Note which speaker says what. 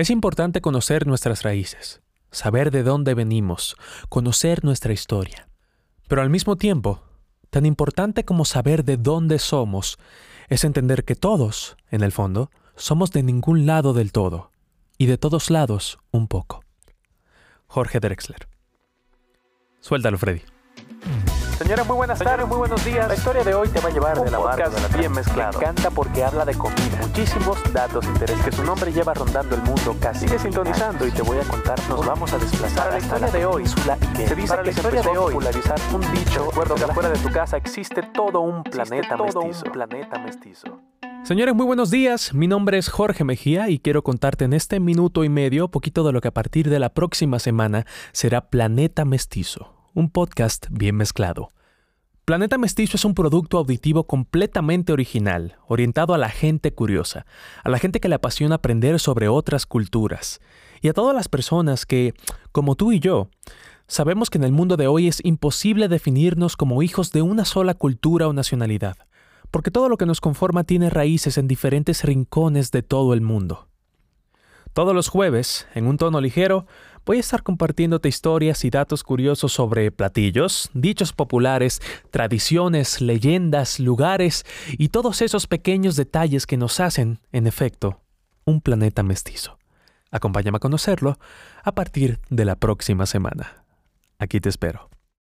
Speaker 1: Es importante conocer nuestras raíces, saber de dónde venimos, conocer nuestra historia. Pero al mismo tiempo, tan importante como saber de dónde somos es entender que todos, en el fondo, somos de ningún lado del todo, y de todos lados un poco. Jorge Drexler. Suéltalo, Freddy.
Speaker 2: Señores, muy buenas tardes, muy buenos días. La historia de hoy te va a llevar de la de la bien mezclado. Me encanta porque habla de comida. Muchísimos datos de interés que su nombre lleva rondando el mundo casi. Sigue sintonizando y te voy a contar. Nos vamos a desplazar a la historia de hoy. Se dice que la historia de hoy popularizar un dicho. Recuerdo que afuera de tu casa existe todo un planeta todo mestizo. un planeta mestizo.
Speaker 1: Señores, muy buenos días. Mi nombre es Jorge Mejía y quiero contarte en este minuto y medio poquito de lo que a partir de la próxima semana será Planeta Mestizo, un podcast bien mezclado. Planeta Mestizo es un producto auditivo completamente original, orientado a la gente curiosa, a la gente que le apasiona aprender sobre otras culturas, y a todas las personas que, como tú y yo, sabemos que en el mundo de hoy es imposible definirnos como hijos de una sola cultura o nacionalidad porque todo lo que nos conforma tiene raíces en diferentes rincones de todo el mundo. Todos los jueves, en un tono ligero, voy a estar compartiéndote historias y datos curiosos sobre platillos, dichos populares, tradiciones, leyendas, lugares y todos esos pequeños detalles que nos hacen, en efecto, un planeta mestizo. Acompáñame a conocerlo a partir de la próxima semana. Aquí te espero.